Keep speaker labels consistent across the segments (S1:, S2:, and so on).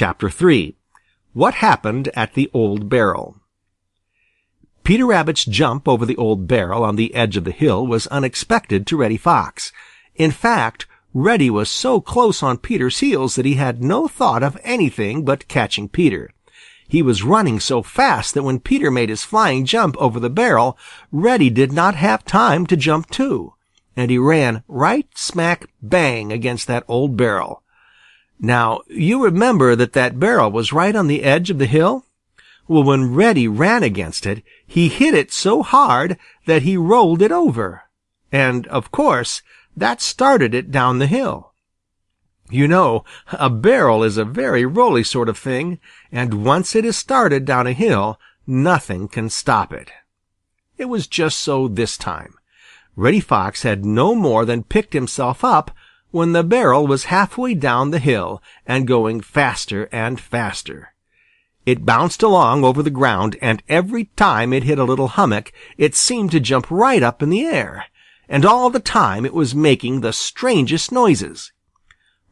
S1: Chapter 3 What Happened at the Old Barrel Peter Rabbit's jump over the old barrel on the edge of the hill was unexpected to Reddy Fox. In fact, Reddy was so close on Peter's heels that he had no thought of anything but catching Peter. He was running so fast that when Peter made his flying jump over the barrel, Reddy did not have time to jump too, and he ran right smack bang against that old barrel. Now, you remember that that barrel was right on the edge of the hill? Well, when Reddy ran against it, he hit it so hard that he rolled it over. And, of course, that started it down the hill. You know, a barrel is a very rolly sort of thing, and once it is started down a hill, nothing can stop it. It was just so this time. Reddy Fox had no more than picked himself up when the barrel was halfway down the hill and going faster and faster. It bounced along over the ground, and every time it hit a little hummock, it seemed to jump right up in the air, and all the time it was making the strangest noises.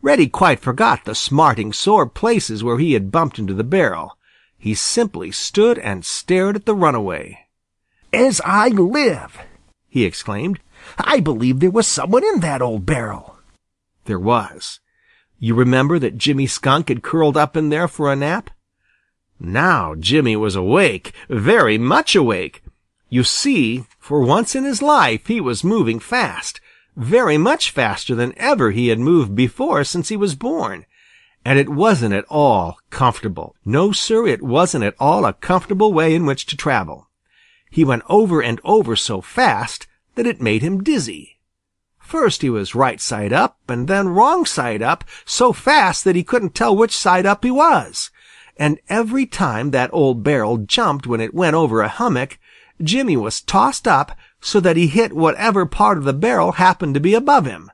S1: Reddy quite forgot the smarting sore places where he had bumped into the barrel. He simply stood and stared at the runaway.
S2: "As I live!" he exclaimed. "I believe there was someone in that old barrel."
S1: There was. You remember that Jimmy Skunk had curled up in there for a nap? Now Jimmy was awake, very much awake. You see, for once in his life he was moving fast, very much faster than ever he had moved before since he was born. And it wasn't at all comfortable. No, sir, it wasn't at all a comfortable way in which to travel. He went over and over so fast that it made him dizzy. First he was right side up and then wrong side up, so fast that he couldn't tell which side up he was. And every time that old barrel jumped when it went over a hummock, Jimmy was tossed up so that he hit whatever part of the barrel happened to be above him.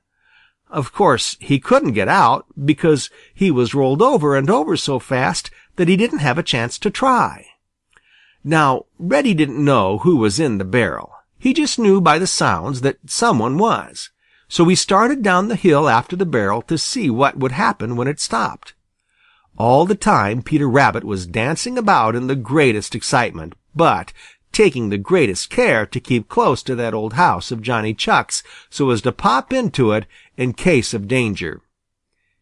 S1: Of course, he couldn't get out because he was rolled over and over so fast that he didn't have a chance to try. Now, Reddy didn't know who was in the barrel. He just knew by the sounds that someone was. So he started down the hill after the barrel to see what would happen when it stopped. All the time Peter Rabbit was dancing about in the greatest excitement, but taking the greatest care to keep close to that old house of Johnny Chuck's so as to pop into it in case of danger.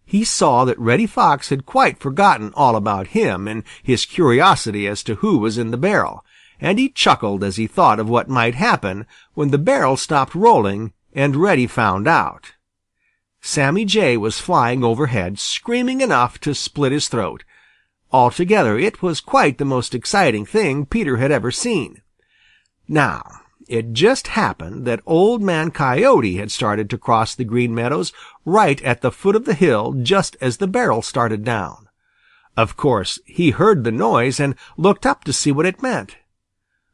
S1: He saw that Reddy Fox had quite forgotten all about him and his curiosity as to who was in the barrel, and he chuckled as he thought of what might happen when the barrel stopped rolling and Reddy found out. Sammy Jay was flying overhead, screaming enough to split his throat. Altogether it was quite the most exciting thing Peter had ever seen. Now, it just happened that Old Man Coyote had started to cross the Green Meadows right at the foot of the hill just as the barrel started down. Of course, he heard the noise and looked up to see what it meant.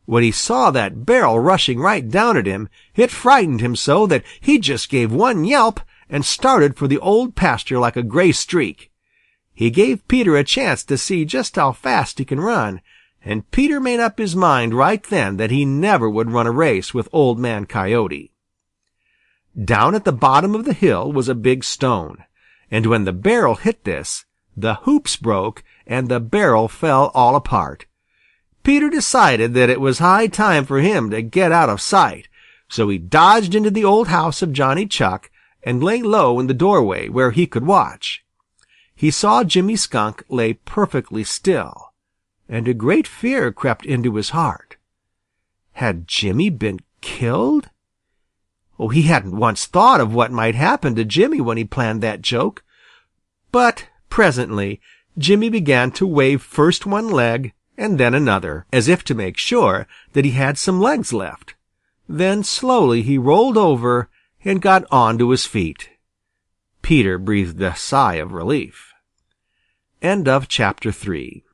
S1: When he saw that barrel rushing right down at him, it frightened him so that he just gave one yelp and started for the Old Pasture like a gray streak. He gave Peter a chance to see just how fast he can run, and Peter made up his mind right then that he never would run a race with Old Man Coyote. Down at the bottom of the hill was a big stone, and when the barrel hit this, the hoops broke and the barrel fell all apart. Peter decided that it was high time for him to get out of sight, so he dodged into the old house of Johnny Chuck and lay low in the doorway where he could watch. He saw Jimmy Skunk lay perfectly still, and a great fear crept into his heart. Had Jimmy been killed? Oh, he hadn't once thought of what might happen to Jimmy when he planned that joke. But presently Jimmy began to wave first one leg and then another, as if to make sure that he had some legs left. Then slowly he rolled over and got on to his feet. Peter breathed a sigh of relief. End of chapter 3